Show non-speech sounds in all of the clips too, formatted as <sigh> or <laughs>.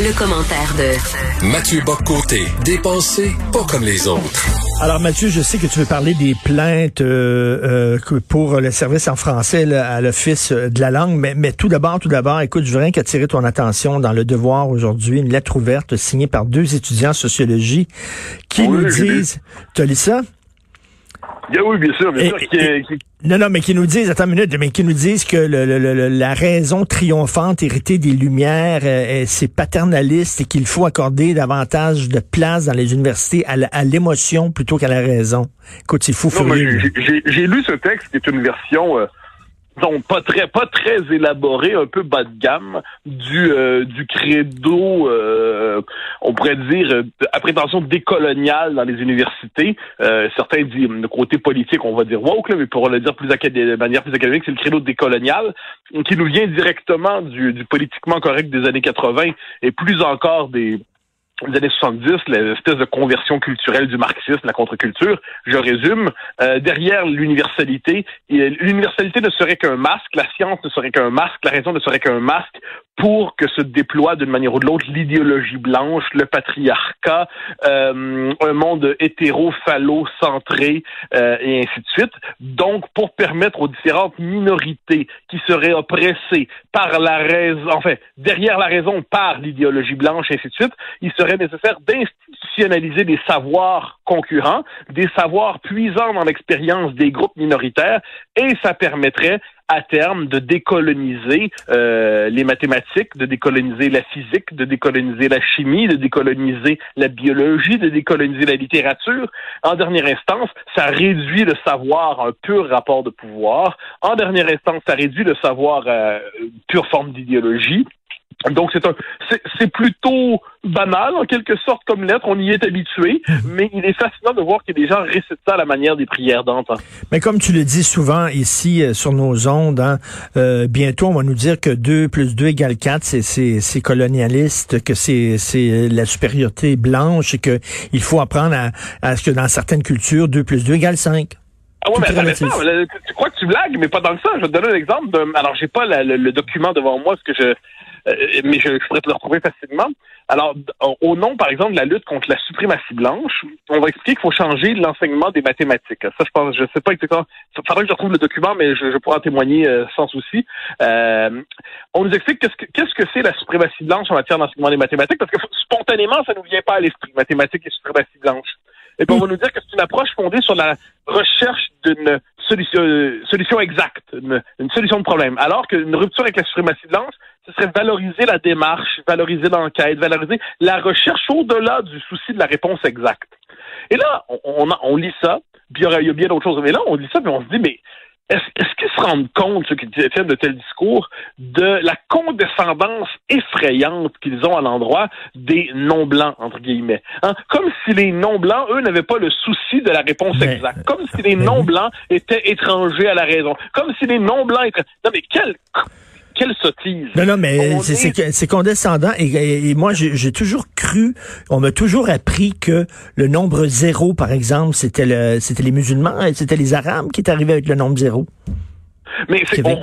Le commentaire de Mathieu Boccoté, dépensé pas comme les autres. Alors Mathieu, je sais que tu veux parler des plaintes euh, euh, pour le service en français là, à l'Office de la langue, mais, mais tout d'abord, tout d'abord, écoute, je veux rien qu'attirer ton attention dans le devoir aujourd'hui, une lettre ouverte signée par deux étudiants en sociologie qui Oui, nous disent... Tu as lu ça? Oui, bien sûr, bien Et- sûr. qui- et- qui- Non, non, mais qui nous disent, attends une minute, mais qui nous disent que le, le- le- la raison triomphante héritée des Lumières, euh, c'est paternaliste et qu'il faut accorder davantage de place dans les universités à l'émotion plutôt qu'à la raison. Écoute, c'est fou j'ai- lu ce texte qui est une version, euh, disons, pas très, pas très élaborée, un peu bas de gamme du euh, du credo, euh, on pourrait dire euh, à prétention décoloniale dans les universités. Euh, certains disent le côté politique, on va dire woke, là, mais pour le dire plus de manière plus académique, c'est le credo décolonial qui nous vient directement du, du politiquement correct des années 80 et plus encore des années 70, l'espèce de conversion culturelle du marxisme, la contre-culture. Je résume. Euh, derrière l'universalité, l'universalité ne serait qu'un masque, la science ne serait qu'un masque, la raison ne serait qu'un masque pour que se déploie d'une manière ou de l'autre l'idéologie blanche, le patriarcat, euh, un monde hétéro-phallo-centré euh, et ainsi de suite. Donc, pour permettre aux différentes minorités qui seraient oppressées par la raison, enfin, derrière la raison par l'idéologie blanche et ainsi de suite, il serait nécessaire d'institutionnaliser des savoirs concurrents, des savoirs puisants dans l'expérience des groupes minoritaires, et ça permettrait à terme de décoloniser euh, les mathématiques, de décoloniser la physique, de décoloniser la chimie, de décoloniser la biologie, de décoloniser la littérature. En dernière instance, ça réduit le savoir à un pur rapport de pouvoir. En dernière instance, ça réduit le savoir à une pure forme d'idéologie. Donc c'est un c'est c'est plutôt banal en quelque sorte comme lettre, on y est habitué, mais il est fascinant de voir que des gens récitent ça à la manière des prières d'antan. Mais comme tu le dis souvent ici euh, sur nos ondes, hein, euh, bientôt on va nous dire que 2 plus 2 égale 4, c'est, colonialiste, que c'est, c'est la supériorité blanche et que il faut apprendre à, à ce que dans certaines cultures, 2 plus 2 égale 5. Ah ouais, mais attends, tu- crois que tu blagues, mais pas dans le sens. Je vais te donner un exemple. De, alors, j'ai pas la- le, le document devant moi, ce que je, mais je, je pourrais te le retrouver facilement. Alors, au nom, par exemple, de la lutte contre la suprématie blanche, on va expliquer qu'il faut changer l'enseignement des mathématiques. Ça, je pense, je sais pas exactement. Il faudrait que je retrouve le document, mais je, je pourrais en témoigner euh, sans souci. Euh, on nous explique qu'est-ce que qu'est-ce que c'est la suprématie blanche en matière d'enseignement des mathématiques, parce que spontanément, ça nous vient pas à l'esprit, mathématiques et suprématie blanche. Et puis on va nous dire que c'est une approche fondée sur la recherche d'une solution, euh, solution exacte, une, une solution de problème. Alors qu'une rupture avec la suprématie blanche, ce serait valoriser la démarche, valoriser l'enquête, valoriser la recherche au-delà du souci de la réponse exacte. Et là, on, on, a- on lit ça, puis il y, y a bien d'autres choses. Mais là, on lit ça, puis on se dit, mais est-ce qu'ils se rendent compte, ceux qui tiennent de tels discours, de la condescendance effrayante qu'ils ont à l'endroit des non-blancs, entre guillemets? Hein? Comme si les non-blancs, eux, n'avaient pas le souci de la réponse Mais- exacte. Comme si les non-blancs étaient étrangers à la raison. Comme si les non-blancs étaient... Non, mais quelle, quelle sottise! Non, non, mais c'est, est- c'est, c'est condescendant. Et, et- et moi, j'ai, toujours cru, on m'a toujours appris que le nombre zéro, par exemple, c'était le, c'était les musulmans, et c'était les arabes qui est arrivé avec le nombre zéro. Mais c'est, on,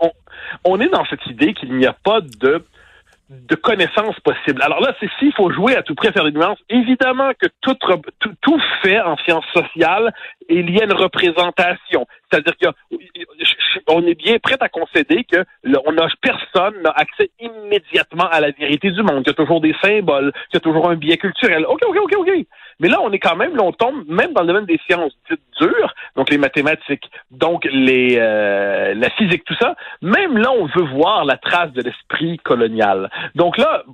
on, on est dans cette idée qu'il n'y a pas de de connaissances possibles. Alors là, c'est s'il faut jouer à tout près, faire des nuances. Évidemment que tout, tout, tout fait en sciences sociales est lié à une représentation. C'est-à-dire qu'on est bien prêt à concéder que le- on a, personne n'a accès immédiatement à la vérité du monde, qu'il y a toujours des symboles, qu'il y a toujours un biais culturel. OK, OK, OK, OK. Mais là, on est quand même, là, on tombe même dans le domaine des sciences dites dures, donc les mathématiques, donc les euh, la physique, tout ça. Même là, on veut voir la trace de l'esprit colonial. Donc là,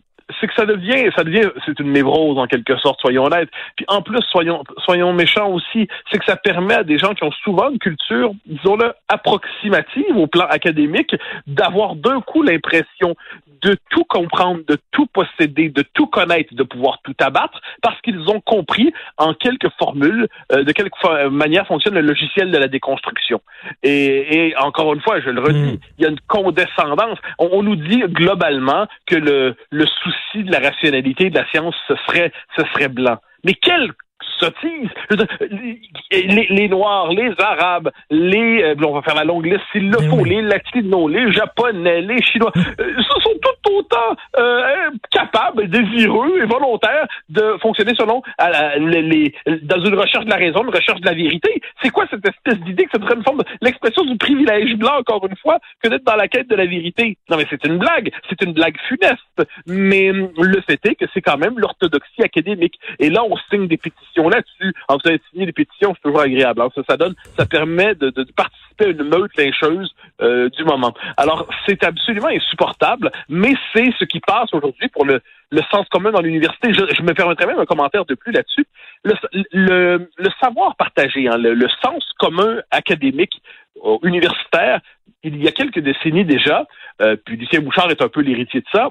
c'est que ça devient, ça devient, c'est une névrose en quelque sorte, soyons honnêtes. Puis en plus, soyons, soyons méchants aussi, c'est que ça permet à des gens qui ont souvent une culture, disons-le, approximative au plan académique, d'avoir d'un coup l'impression de tout comprendre, de tout posséder, de tout connaître, de pouvoir tout abattre, parce qu'ils ont compris en quelques formules euh, de quelle manière fonctionne le logiciel de la déconstruction. Et, et encore une fois, je le redis, Mm. il y a une condescendance. On, on nous dit globalement que le, le souci de la rationalité de la science, ce serait, ce serait blanc. Mais quelle sottise! Dire, Les, Noirs, les Arabes, les... euh, on va faire la longue liste s'il le Ben faut, oui. les Latinos, les Japonais, les Chinois, euh, ce sont tous autant euh, capables, désireux et volontaires de fonctionner selon les, dans une recherche de la raison, une recherche de la vérité. C'est quoi cette espèce d'idée que ce serait une forme l'expression du privilège blanc, encore une fois, que d'être dans la quête de la vérité? Non, mais c'est une blague. C'est une blague funeste. Mais le fait est que c'est quand même l'orthodoxie académique. Et là, on signe des pétitions là-dessus. En avez signé des pétitions, c'est toujours agréable. Alors, ça, ça donne, ça permet de, participer à une meute lyncheuse euh, du moment. Alors, c'est absolument insupportable, mais c'est ce qui passe aujourd'hui pour le, le sens commun dans l'université. Je, me permettrai même un commentaire de plus là-dessus. Le, savoir partagé, hein, le, sens commun académique euh, universitaire, il y a quelques décennies déjà, euh, puis Lucien Bouchard est un peu l'héritier de ça,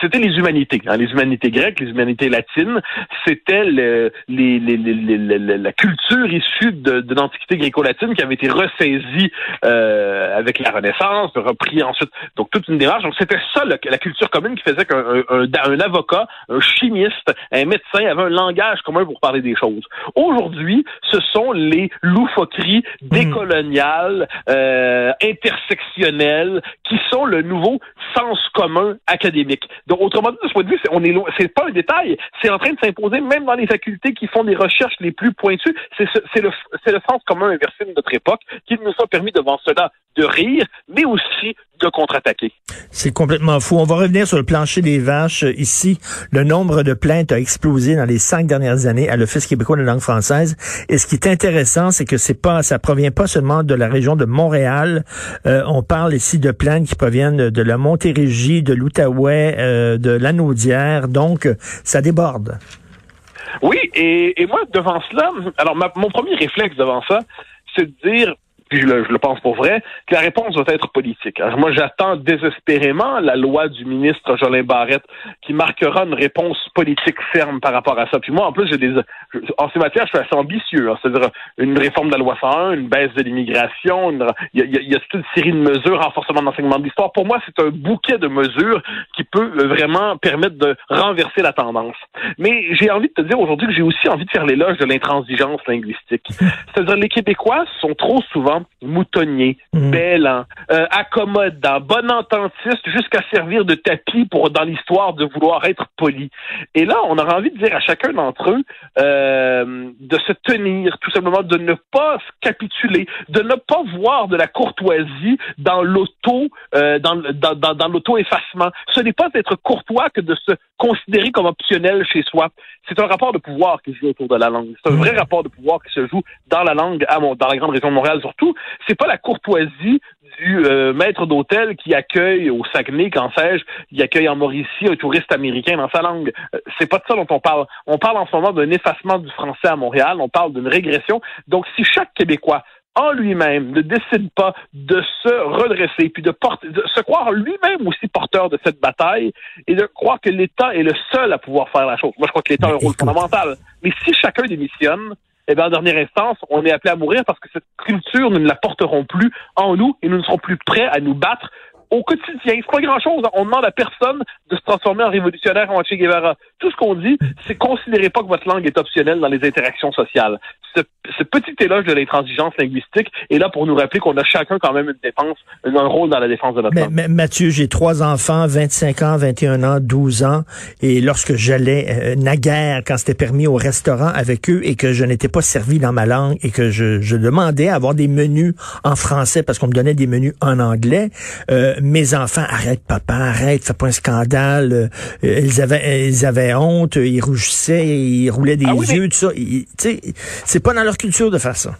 c'était les humanités, hein, les humanités grecques, les humanités latines. C'était le, les, les, les, la culture issue de, de l'Antiquité gréco-latine qui avait été ressaisie euh, avec la Renaissance, repris ensuite. Donc toute une démarche. Donc c'était ça la culture commune qui faisait qu'un un, un, avocat, un chimiste, un médecin avait un langage commun pour parler des choses. Aujourd'hui, ce sont les loufoqueries hmm. décoloniales, euh, intersectionnelles, qui sont le nouveau sens commun académique. Donc, autrement dit, de ce point de vue, on est c'est pas un détail. C'est en train de s'imposer même dans les facultés qui font des recherches les plus pointues. C'est, c'est, le, le sens commun inversé de notre époque qui nous a permis devant cela de rire, mais aussi de contre-attaquer. C'est complètement fou. On va revenir sur le plancher des vaches. Ici, le nombre de plaintes a explosé dans les cinq dernières années à l'Office québécois de la langue française. Et ce qui est intéressant, c'est que c'est pas, ça provient pas seulement de la région de Montréal. Euh, on parle ici de plaintes qui proviennent de la Montérégie, de l'Outaouais, euh, de l'Anaudière. Donc, ça déborde. Oui, et, et moi, devant cela, alors mon premier réflexe devant ça, c'est de dire, puis je le, pense pour vrai, que la réponse doit être politique. Alors moi, j'attends désespérément la loi du ministre Jolin Barrette qui marquera une réponse politique ferme par rapport à ça. Puis moi, en plus, j'ai des en ces matières, je suis assez ambitieux. Hein. C'est-à-dire une réforme de la loi 101, une baisse de l'immigration, il y a, y, a, toute une série de mesures, renforcement de l'enseignement de l'histoire. Pour moi, c'est un bouquet de mesures qui peut euh, vraiment permettre de renverser la tendance. Mais j'ai envie de te dire aujourd'hui que j'ai aussi envie de faire l'éloge de l'intransigeance linguistique. <laughs> C'est-à-dire les Québécois sont trop souvent moutonnier, mmh. bêlant, euh, accommodant, bon ententiste, jusqu'à servir de tapis pour dans l'histoire de vouloir être poli. Et là, on aurait envie de dire à chacun d'entre eux euh, de se tenir, tout simplement, de ne pas capituler, de ne pas voir de la courtoisie dans l'auto, euh, dans, dans, dans, dans l'auto-effacement. Ce n'est pas être courtois que de se considéré comme optionnel chez soi. C'est un rapport de pouvoir qui se joue autour de la langue. C'est un vrai rapport de pouvoir qui se joue dans la langue, à dans la grande région de Montréal surtout. C'est pas la courtoisie du euh, maître d'hôtel qui accueille au Saguenay, quand sais-je, qui accueille en Mauricie un touriste américain dans sa langue. Euh, c'est pas de ça dont on parle. On parle en ce moment d'un effacement du français à Montréal. On parle d'une régression. Donc, si chaque Québécois en lui-même ne décide pas de se redresser, puis de, porter, de se croire lui-même aussi porteur de cette bataille et de croire que l'État est le seul à pouvoir faire la chose. Moi, je crois que l'État a un rôle fondamental. Mais si chacun démissionne, eh bien, en dernière instance, on est appelé à mourir parce que cette culture, nous ne la porterons plus en nous et nous ne serons plus prêts à nous battre au quotidien. C'est pas grand-chose. On demande à personne de se transformer en révolutionnaire en Che Guevara. Tout ce qu'on dit, c'est considérez pas que votre langue est optionnelle dans les interactions sociales. Ce, petit éloge de l'intransigeance linguistique est là pour nous rappeler qu'on a chacun quand même une défense, un rôle dans la défense de notre langue. Mais, Mathieu, j'ai trois enfants, 25 ans, 21 ans, 12 ans, et lorsque j'allais euh, naguère, quand c'était permis au restaurant avec eux et que je n'étais pas servi dans ma langue et que je, je demandais à avoir des menus en français parce qu'on me donnait des menus en anglais, euh, mes enfants, arrête papa, arrête, fais pas un scandale. Euh, ils avaient, ils avaient honte, ils rougissaient, ils roulaient des ah yeux, tout ça. Tu sais, c'est pas dans leur culture de faire ça.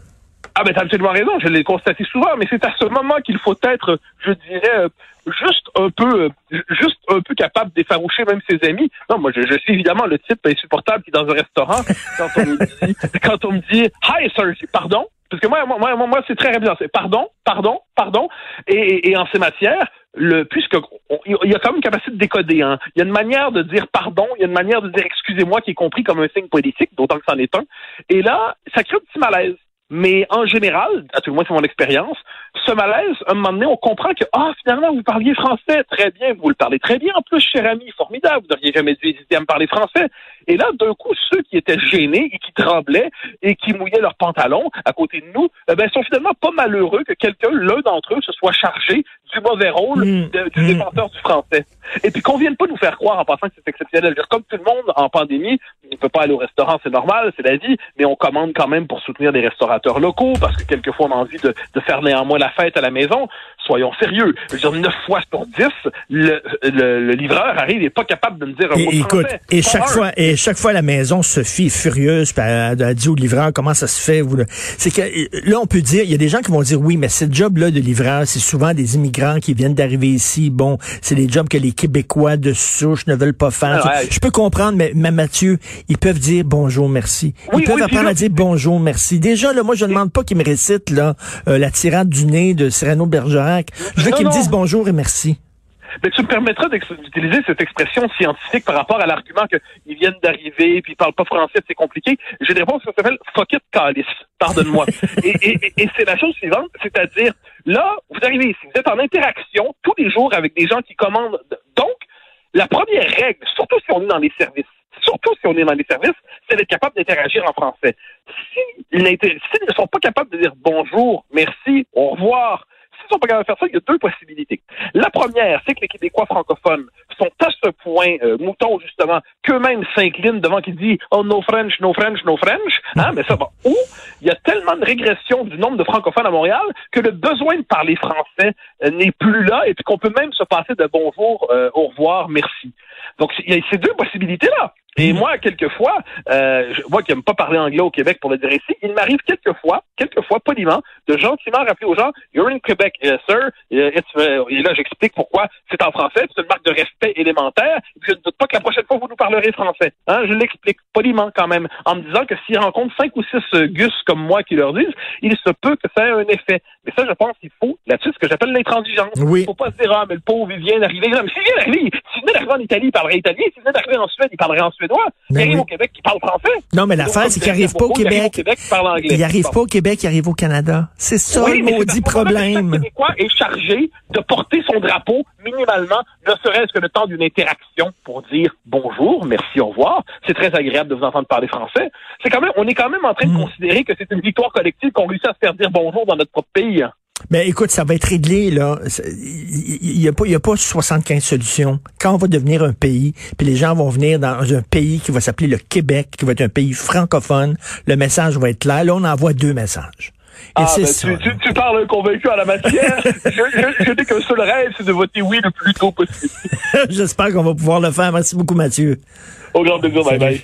Ah ben t'as absolument raison, je l'ai constaté souvent, mais c'est à ce moment qu'il faut être, je dirais, euh, juste un peu, euh, juste un peu capable d'effaroucher même ses amis. Non, moi je, suis évidemment le type insupportable qui dans un restaurant quand on me dit, <laughs> quand on me dit, hi sir, pardon, parce que moi, moi, moi, c'est très pardon, pardon, pardon. Et, et, en ces matières, le, puisque il y a quand même une capacité de décoder. Hein. Il y a une manière de dire pardon, il y a une manière de dire excusez-moi qui est compris comme un signe politique, d'autant que c'en est un. Et là, ça crée un petit malaise. Mais en général, à tout le moins c'est mon expérience, ce malaise, à un moment donné, on comprend que, ah, finalement, vous parliez français, très bien, vous le parlez très bien, en plus, cher ami, formidable, vous n'auriez jamais dû hésiter à me parler français. Et là, d'un coup, ceux qui étaient gênés et qui tremblaient et qui mouillaient leurs pantalons à côté de nous, eh ben, sont finalement pas malheureux que quelqu'un, l'un d'entre eux, se soit chargé du mauvais rôle Mm. du Mm. défenseur du français. Et puis qu'on vienne pas nous faire croire en passant que c'est exceptionnel. Comme tout le monde en pandémie, peut pas aller au restaurant, c'est normal, c'est la vie, mais on commande quand même pour soutenir des restaurateurs locaux parce que quelquefois on a envie de faire néanmoins la fête à la maison. Soyons sérieux. Je veux dire, 9 fois sur 10, le, le, le livreur arrive et est pas capable de me dire un Et, mot de écoute, français. et chaque fois, et chaque fois la maison, Sophie est furieuse, puis elle, elle dit au livreur comment ça se fait. C'est que là, on peut dire, il y a des gens qui vont dire oui, mais ce job-là de livreur, c'est souvent des immigrants qui viennent d'arriver ici. Bon, c'est des jobs que les Québécois de souche ne veulent pas faire. Ah ouais. Je peux comprendre, mais, mais Mathieu, ils peuvent dire bonjour, merci. Ils Oui, peuvent oui, apprendre là- à dire bonjour, merci. Déjà, là, moi, je ne demande pas qu'ils me récitent là, euh, la tirade du nez de Cyrano de Je veux qu'ils me disent bonjour et merci. Mais tu me permettras d'utiliser cette expression scientifique par rapport à l'argument qu'ils viennent d'arriver puis ils parlent pas français, c'est compliqué. J'ai une réponse qui s'appelle fuck it calice. Pardonne-moi. <laughs> et et, et- et c'est la chose suivante, c'est-à-dire là, vous arrivez ici, vous êtes en interaction tous les jours avec des gens qui commandent. Donc, la première règle, surtout si on est dans les services, surtout si on est dans les services, c'est d'être capable d'interagir en français. S'ils ne sont pas capables de dire bonjour, merci, au revoir, faire ça, il y a deux possibilités. La première, c'est que les Québécois francophones sont à ce point euh, moutons, justement, qu'eux-mêmes s'inclinent devant qui dit « Oh, no French, no French, no French hein? Mais ça va. Ou il y a tellement de régression du nombre de francophones à Montréal que le besoin de parler français euh, n'est plus là et qu'on peut même se passer de bonjour, euh, au revoir, merci. Donc, il y a ces deux possibilités-là. Et moi, quelquefois, euh, moi qui n'aime pas parler anglais au Québec pour le dire ici, il m'arrive quelquefois, quelquefois poliment, de gentiment rappeler aux gens You're in Quebec, yes, sir. Euh, euh, et là, j'explique pourquoi c'est en français, c'est une marque de respect élémentaire. Je ne doute pas que la prochaine fois, vous nous parlerez français. Hein, je l'explique poliment quand même, en me disant que s'ils rencontrent cinq ou six euh, gus comme moi qui leur disent, il se peut que ça ait un effet. Mais ça, je pense qu'il faut, là-dessus, ce que j'appelle l'intransigeance. Oui. faut pas se dire, ah, mais le pauvre, il vient d'arriver. S'il vient d'arriver, s'il venait d'arriver en Italie, il parlerait italien. S'il venait d'arriver en Suède, il parlerait en suédois. Ben il arrive oui. au Québec, il parle français. Non, mais l'affaire, c'est qu'il n'arrive pas au beaucoup, il arrive Québec. Québec, il parle anglais. Il arrive Bon. pas au Québec, il arrive au Canada. C'est ça Oui, le mais maudit problème. Québécois est chargé de porter son drapeau minimalement, ne serait-ce que le temps d'une interaction pour dire bonjour, merci, au revoir. C'est très agréable de vous entendre parler français. C'est quand même, on est quand même en train de Mm. considérer que c'est une victoire collective qu'on réussit à se faire dire bonjour dans notre propre pays. Mais écoute, ça va être réglé, là. Il n'y a, pas- il y a pas 75 solutions. Quand on va devenir un pays, puis les gens vont venir dans un pays qui va s'appeler le Québec, qui va être un pays francophone, le message va être clair. Là, on envoie deux messages. Et Ah, ben, ça. tu, tu, tu parles convaincu à la matière. <laughs> je je, je n'ai qu'un seul rêve, c'est de voter oui le plus tôt possible. <laughs> J'espère qu'on va pouvoir le faire. Merci beaucoup, Mathieu. Au grand plaisir, bye Salut. bye.